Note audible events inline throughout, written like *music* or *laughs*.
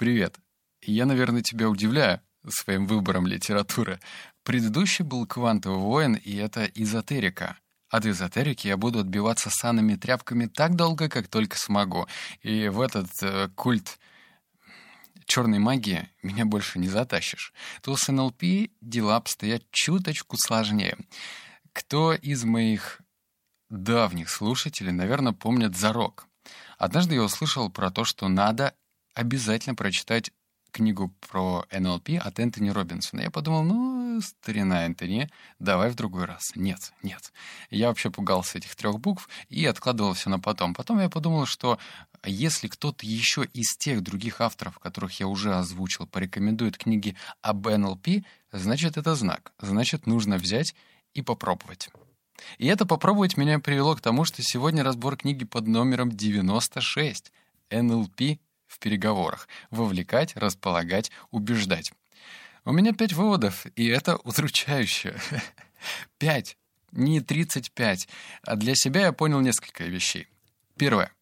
Привет. Я, наверное, тебя удивляю своим выбором литературы. Предыдущий был «Квантовый воин», и это эзотерика. От эзотерики я буду отбиваться санными тряпками так долго, как только смогу. И в этот э, культ черной магии меня больше не затащишь. То с НЛП дела обстоят чуточку сложнее. Кто из моих давних слушателей, наверное, помнит «Зарок». Однажды я услышал про то, что надо обязательно прочитать книгу про НЛП от Энтони Робинсона. Я подумал, ну, старина Энтони, давай в другой раз. Нет, нет. Я вообще пугался этих трех букв и откладывал все на потом. Потом я подумал, что если кто-то еще из тех других авторов, которых я уже озвучил, порекомендует книги об НЛП, значит, это знак. Значит, нужно взять и попробовать. И это попробовать меня привело к тому, что сегодня разбор книги под номером 96 «НЛП в переговорах. Вовлекать, располагать, убеждать. У меня пять выводов, и это удручающе. *laughs* Пять, не 35. А для себя я понял несколько вещей. Первое.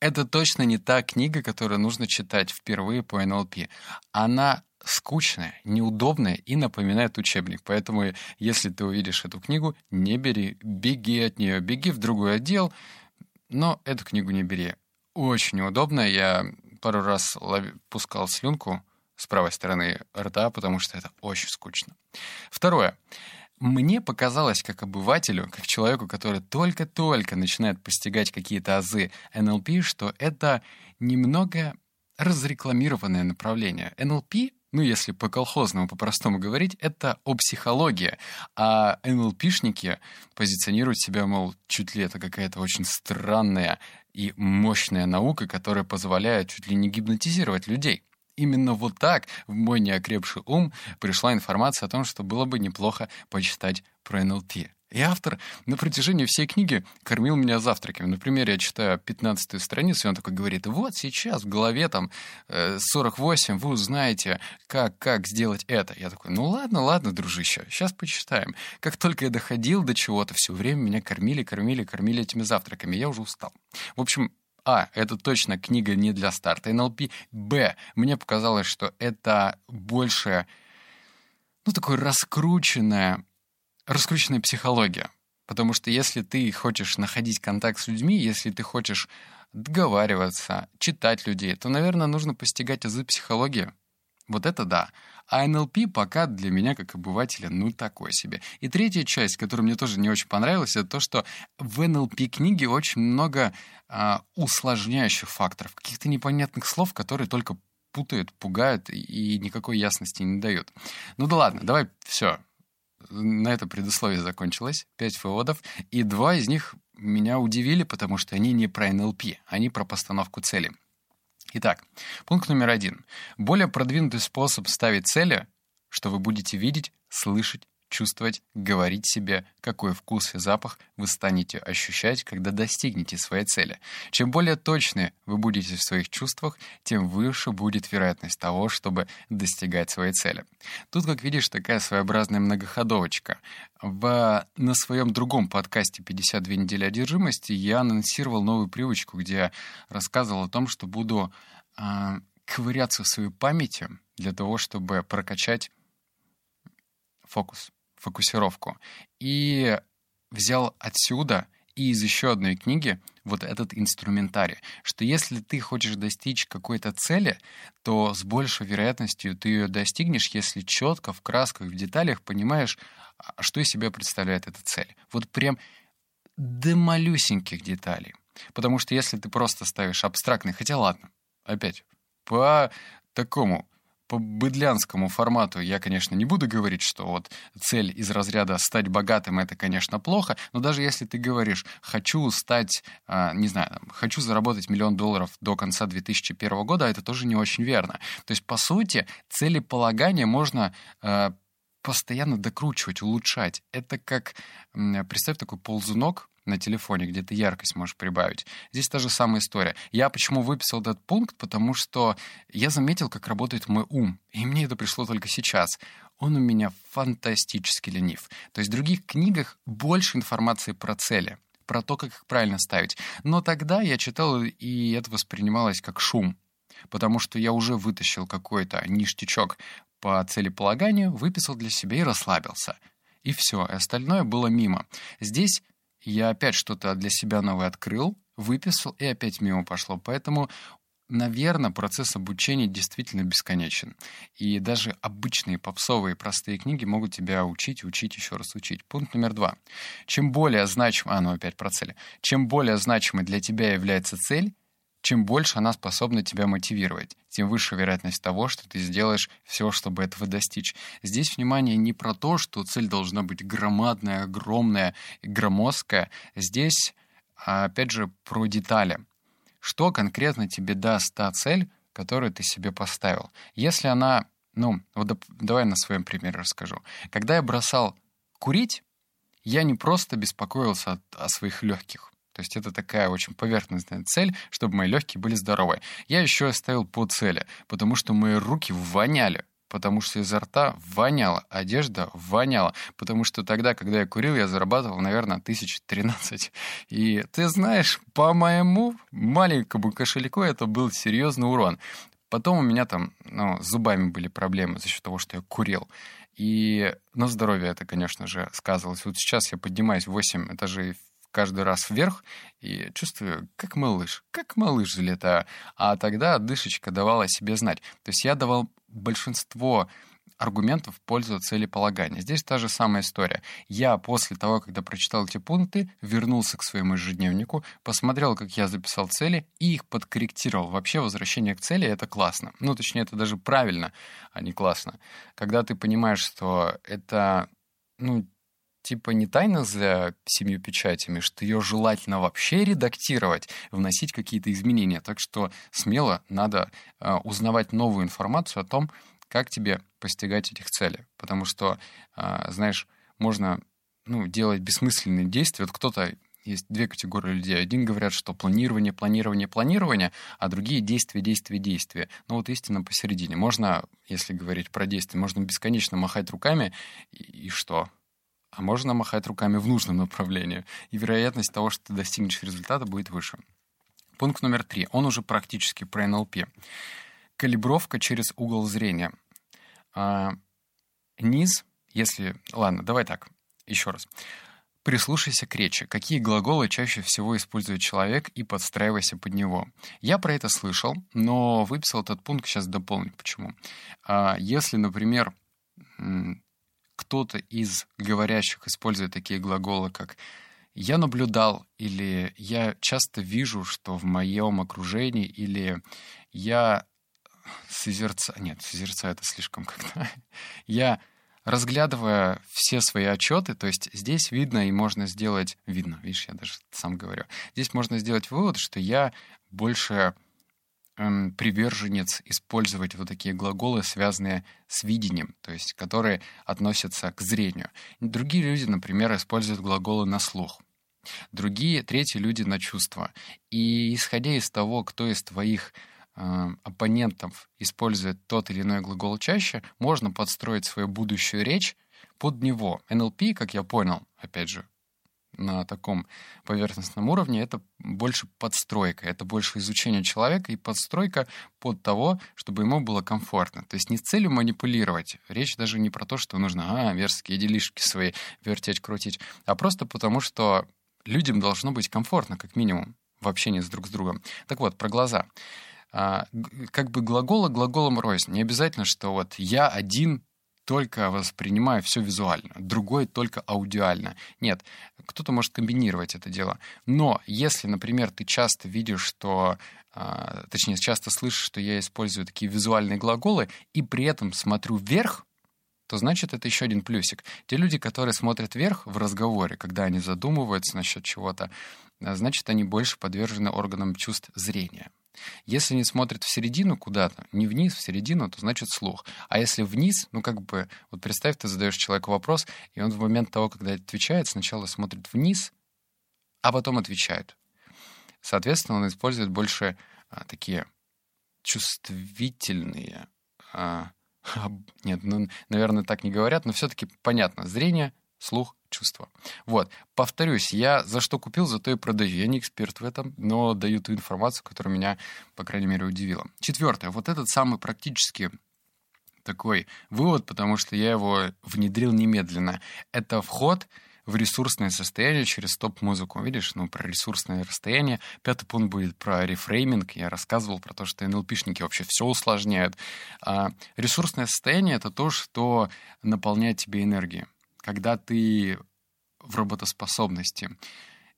Это точно не та книга, которую нужно читать впервые по НЛП. Она скучная, неудобная и напоминает учебник. Поэтому, если ты увидишь эту книгу, не бери, беги от нее, беги в другой отдел, но эту книгу не бери. Очень неудобно. Я пару раз лови, пускал слюнку с правой стороны рта, потому что это очень скучно. Второе. Мне показалось, как обывателю, как человеку, который только-только начинает постигать какие-то азы НЛП, что это немного разрекламированное направление. НЛП ну, если по-колхозному, по-простому говорить, это о психологии. А НЛПшники позиционируют себя, мол, чуть ли это какая-то очень странная и мощная наука, которая позволяет чуть ли не гипнотизировать людей. Именно вот так в мой неокрепший ум пришла информация о том, что было бы неплохо почитать про НЛП. И автор на протяжении всей книги кормил меня завтраками. Например, я читаю 15 страницу, и он такой говорит, вот сейчас в голове там 48 э, вы узнаете, как, как сделать это. Я такой, ну ладно, ладно, дружище, сейчас почитаем. Как только я доходил до чего-то, все время меня кормили, кормили, кормили этими завтраками. Я уже устал. В общем, а, это точно книга не для старта НЛП. Б, мне показалось, что это больше, ну, такое раскрученное раскрученная психология. Потому что если ты хочешь находить контакт с людьми, если ты хочешь договариваться, читать людей, то, наверное, нужно постигать азы психологии. Вот это да. А НЛП пока для меня, как обывателя, ну такой себе. И третья часть, которая мне тоже не очень понравилась, это то, что в НЛП книге очень много а, усложняющих факторов, каких-то непонятных слов, которые только путают, пугают и никакой ясности не дают. Ну да ладно, давай все, на это предусловие закончилось. Пять выводов. И два из них меня удивили, потому что они не про НЛП, они про постановку цели. Итак, пункт номер один. Более продвинутый способ ставить цели, что вы будете видеть, слышать, чувствовать, говорить себе, какой вкус и запах вы станете ощущать, когда достигнете своей цели. Чем более точны вы будете в своих чувствах, тем выше будет вероятность того, чтобы достигать своей цели. Тут, как видишь, такая своеобразная многоходовочка. В, на своем другом подкасте «52 недели одержимости» я анонсировал новую привычку, где я рассказывал о том, что буду э, ковыряться в своей памяти для того, чтобы прокачать фокус фокусировку. И взял отсюда и из еще одной книги вот этот инструментарий, что если ты хочешь достичь какой-то цели, то с большей вероятностью ты ее достигнешь, если четко, в красках, в деталях понимаешь, а, что из себя представляет эта цель. Вот прям до малюсеньких деталей. Потому что если ты просто ставишь абстрактный, хотя ладно, опять, по такому по быдлянскому формату я, конечно, не буду говорить, что вот цель из разряда стать богатым это, конечно, плохо, но даже если ты говоришь, хочу стать, а, не знаю, хочу заработать миллион долларов до конца 2001 года, это тоже не очень верно. То есть, по сути, целеполагание можно а, постоянно докручивать, улучшать. Это как, представь такой ползунок, на телефоне, где ты яркость можешь прибавить. Здесь та же самая история. Я почему выписал этот пункт? Потому что я заметил, как работает мой ум. И мне это пришло только сейчас. Он у меня фантастически ленив. То есть в других книгах больше информации про цели, про то, как их правильно ставить. Но тогда я читал, и это воспринималось как шум. потому что я уже вытащил какой-то ништячок по целеполаганию, выписал для себя и расслабился. И все, остальное было мимо. Здесь я опять что-то для себя новое открыл, выписал, и опять мимо пошло. Поэтому наверное, процесс обучения действительно бесконечен. И даже обычные попсовые простые книги могут тебя учить, учить, еще раз учить. Пункт номер два. Чем более значимой, а, ну опять про цели. Чем более значимой для тебя является цель, чем больше она способна тебя мотивировать, тем выше вероятность того, что ты сделаешь все, чтобы этого достичь. Здесь внимание не про то, что цель должна быть громадная, огромная, громоздкая. Здесь, а, опять же, про детали что конкретно тебе даст та цель, которую ты себе поставил. Если она, ну, вот давай на своем примере расскажу. Когда я бросал курить, я не просто беспокоился о, о своих легких. То есть это такая очень поверхностная цель, чтобы мои легкие были здоровы. Я еще оставил по цели, потому что мои руки воняли потому что изо рта воняло, одежда воняла, потому что тогда, когда я курил, я зарабатывал, наверное, тысяч тринадцать. И ты знаешь, по моему маленькому кошельку это был серьезный урон. Потом у меня там ну, с зубами были проблемы за счет того, что я курил. И на здоровье это, конечно же, сказывалось. Вот сейчас я поднимаюсь 8 этажей каждый раз вверх и чувствую, как малыш, как малыш залетаю. А тогда дышечка давала себе знать. То есть я давал большинство аргументов в пользу целеполагания. Здесь та же самая история. Я после того, когда прочитал эти пункты, вернулся к своему ежедневнику, посмотрел, как я записал цели и их подкорректировал. Вообще возвращение к цели — это классно. Ну, точнее, это даже правильно, а не классно. Когда ты понимаешь, что это, ну, типа не тайна за семью печатями, что ее желательно вообще редактировать, вносить какие-то изменения. Так что смело надо э, узнавать новую информацию о том, как тебе постигать этих целей. Потому что, э, знаешь, можно ну, делать бессмысленные действия. Вот кто-то есть две категории людей. Один говорят, что планирование, планирование, планирование, а другие действия, действия, действия. Ну вот истина посередине. Можно, если говорить про действия, можно бесконечно махать руками, и, и что? А можно махать руками в нужном направлении, и вероятность того, что ты достигнешь результата, будет выше. Пункт номер три. Он уже практически про НЛП. Калибровка через угол зрения. А, низ, если... Ладно, давай так, еще раз. Прислушайся к речи. Какие глаголы чаще всего использует человек и подстраивайся под него. Я про это слышал, но выписал этот пункт, сейчас дополню, почему. А, если, например, кто-то из говорящих использует такие глаголы, как «я наблюдал» или «я часто вижу, что в моем окружении» или «я созерцаю...» Нет, созерцаю это слишком как-то. *laughs* «Я разглядывая все свои отчеты, то есть здесь видно и можно сделать... Видно, видишь, я даже сам говорю. Здесь можно сделать вывод, что я больше приверженец использовать вот такие глаголы, связанные с видением, то есть которые относятся к зрению. Другие люди, например, используют глаголы на слух. Другие, третьи люди на чувства. И исходя из того, кто из твоих э, оппонентов использует тот или иной глагол чаще, можно подстроить свою будущую речь под него. NLP, как я понял, опять же, на таком поверхностном уровне, это больше подстройка, это больше изучение человека и подстройка под того, чтобы ему было комфортно. То есть не с целью манипулировать. Речь даже не про то, что нужно, а, мерзкие делишки свои вертеть, крутить, а просто потому, что людям должно быть комфортно, как минимум, в общении с друг с другом. Так вот, про глаза. А, как бы глагола глаголом рознь. Не обязательно, что вот я один только воспринимаю все визуально, другой только аудиально. Нет, кто-то может комбинировать это дело. Но если, например, ты часто видишь, что а, точнее, часто слышишь, что я использую такие визуальные глаголы, и при этом смотрю вверх, то значит это еще один плюсик. Те люди, которые смотрят вверх в разговоре, когда они задумываются насчет чего-то, а, значит, они больше подвержены органам чувств зрения. Если не смотрит в середину куда-то, не вниз, в середину, то значит слух. А если вниз, ну как бы, вот представь, ты задаешь человеку вопрос, и он в момент того, когда отвечает, сначала смотрит вниз, а потом отвечает. Соответственно, он использует больше а, такие чувствительные... А, *laughs* а, нет, ну, наверное, так не говорят, но все-таки понятно. Зрение, слух, чувство. Вот. Повторюсь, я за что купил, за то и продаю. Я не эксперт в этом, но даю ту информацию, которая меня, по крайней мере, удивила. Четвертое. Вот этот самый практически такой вывод, потому что я его внедрил немедленно. Это вход в ресурсное состояние через топ-музыку. Видишь, ну, про ресурсное расстояние. Пятый пункт будет про рефрейминг. Я рассказывал про то, что НЛПшники вообще все усложняют. А ресурсное состояние — это то, что наполняет тебе энергией. Когда ты в работоспособности.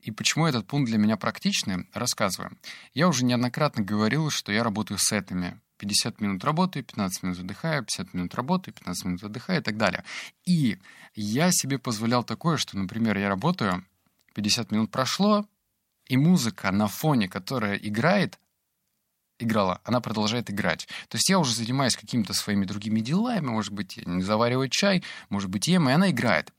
И почему этот пункт для меня практичный, рассказываю. Я уже неоднократно говорил, что я работаю с сетами. 50 минут работаю, 15 минут отдыхаю, 50 минут работаю, 15 минут отдыхаю и так далее. И я себе позволял такое, что, например, я работаю, 50 минут прошло, и музыка на фоне, которая играет, играла, она продолжает играть. То есть я уже занимаюсь какими-то своими другими делами, может быть, завариваю чай, может быть, ем, и она играет.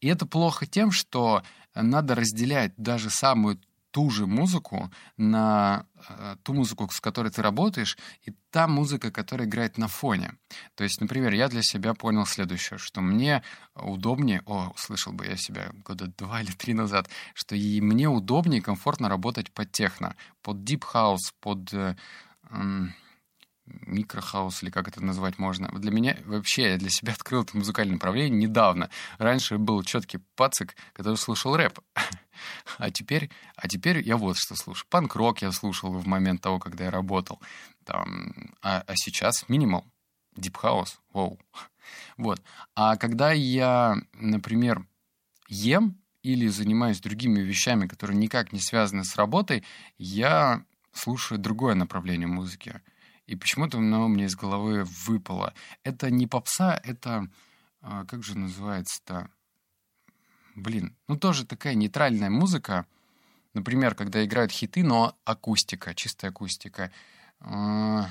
И это плохо тем, что надо разделять даже самую ту же музыку на э, ту музыку, с которой ты работаешь, и та музыка, которая играет на фоне. То есть, например, я для себя понял следующее, что мне удобнее, о, услышал бы я себя года два или три назад, что и мне удобнее и комфортно работать под техно, под deep house, под... Э, э, микрохаус, или как это назвать можно. Для меня вообще, я для себя *laughs* открыл это музыкальное направление недавно. Раньше был четкий пацик, который слушал рэп. *laughs* А теперь, а теперь я вот что слушаю. Панк-рок я слушал в момент того, когда я работал. Там, а, а сейчас минимал, дип-хаус, вау. Вот. А когда я, например, ем или занимаюсь другими вещами, которые никак не связаны с работой, я слушаю другое направление музыки. И почему-то оно мне из головы выпало. Это не попса, это... А, как же называется-то? Блин, ну тоже такая нейтральная музыка. Например, когда играют хиты, но акустика, чистая акустика. А,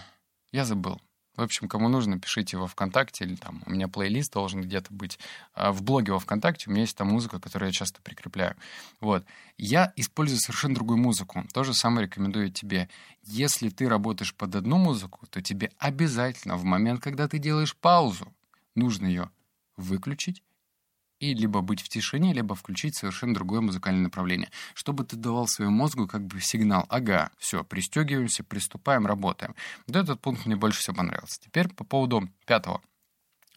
я забыл. В общем, кому нужно, пишите во ВКонтакте, или там у меня плейлист должен где-то быть. А в блоге во ВКонтакте у меня есть там музыка, которую я часто прикрепляю. Вот. Я использую совершенно другую музыку. То же самое рекомендую тебе. Если ты работаешь под одну музыку, то тебе обязательно в момент, когда ты делаешь паузу, нужно ее выключить и либо быть в тишине, либо включить совершенно другое музыкальное направление, чтобы ты давал своему мозгу как бы сигнал, ага, все, пристегиваемся, приступаем, работаем. Вот этот пункт мне больше всего понравился. Теперь по поводу пятого,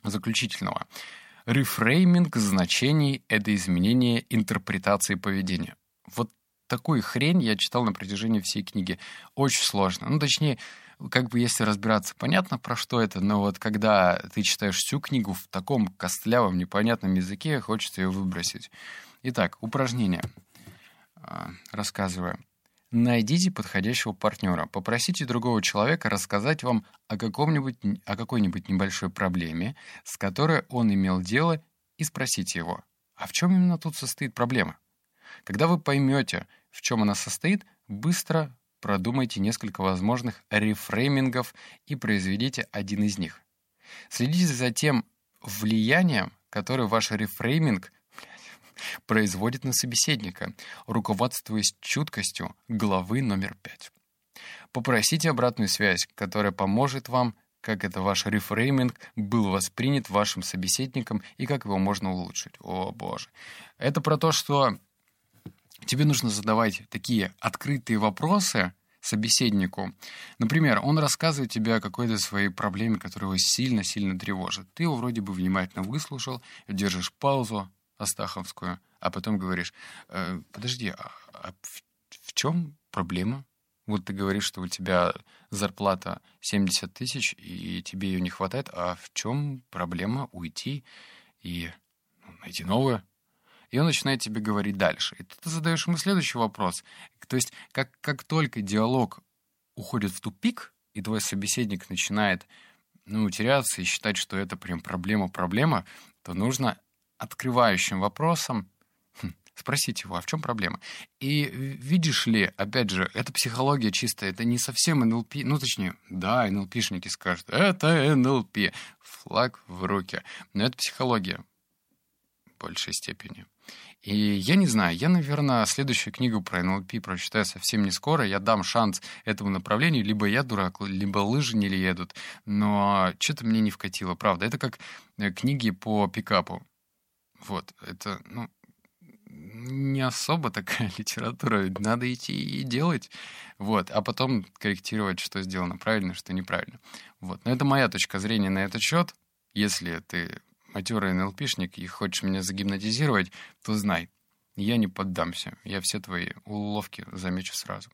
заключительного. Рефрейминг значений — это изменение интерпретации поведения. Вот такую хрень я читал на протяжении всей книги. Очень сложно. Ну, точнее, как бы если разбираться, понятно, про что это, но вот когда ты читаешь всю книгу в таком костлявом, непонятном языке, хочется ее выбросить. Итак, упражнение. А, рассказываю. Найдите подходящего партнера. Попросите другого человека рассказать вам о, каком-нибудь, о какой-нибудь небольшой проблеме, с которой он имел дело, и спросите его, а в чем именно тут состоит проблема? Когда вы поймете, в чем она состоит, быстро Продумайте несколько возможных рефреймингов и произведите один из них. Следите за тем влиянием, которое ваш рефрейминг производит на собеседника, руководствуясь чуткостью главы номер 5. Попросите обратную связь, которая поможет вам, как это ваш рефрейминг был воспринят вашим собеседником и как его можно улучшить. О, боже. Это про то, что тебе нужно задавать такие открытые вопросы собеседнику. Например, он рассказывает тебе о какой-то своей проблеме, которая его сильно-сильно тревожит. Ты его вроде бы внимательно выслушал, держишь паузу астаховскую, а потом говоришь, э, подожди, а, а в, в чем проблема? Вот ты говоришь, что у тебя зарплата 70 тысяч, и тебе ее не хватает, а в чем проблема уйти и найти новую? И он начинает тебе говорить дальше. И ты задаешь ему следующий вопрос. То есть, как, как только диалог уходит в тупик, и твой собеседник начинает ну, теряться и считать, что это прям проблема-проблема, то нужно открывающим вопросом хм, спросить его, а в чем проблема? И видишь ли, опять же, это психология чистая, это не совсем НЛП, ну, точнее, да, НЛПшники скажут, это НЛП, флаг в руки, но это психология большей степени. И я не знаю, я, наверное, следующую книгу про НЛП прочитаю совсем не скоро. Я дам шанс этому направлению. Либо я дурак, либо лыжи не едут. Но что-то мне не вкатило, правда. Это как э, книги по пикапу. Вот, это, ну, не особо такая *laughs* литература. Надо идти и делать. Вот. А потом корректировать, что сделано правильно, что неправильно. Вот. Но это моя точка зрения на этот счет. Если ты матерый НЛПшник и хочешь меня загипнотизировать, то знай, я не поддамся. Я все твои уловки замечу сразу.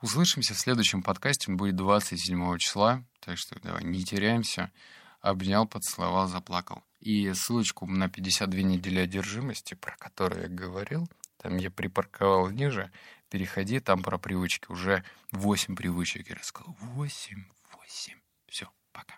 Услышимся в следующем подкасте. Он будет 27 числа. Так что давай, не теряемся. Обнял, поцеловал, заплакал. И ссылочку на 52 недели одержимости, про которую я говорил, там я припарковал ниже. Переходи, там про привычки. Уже 8 привычек я рассказал. 8, 8. Все, пока.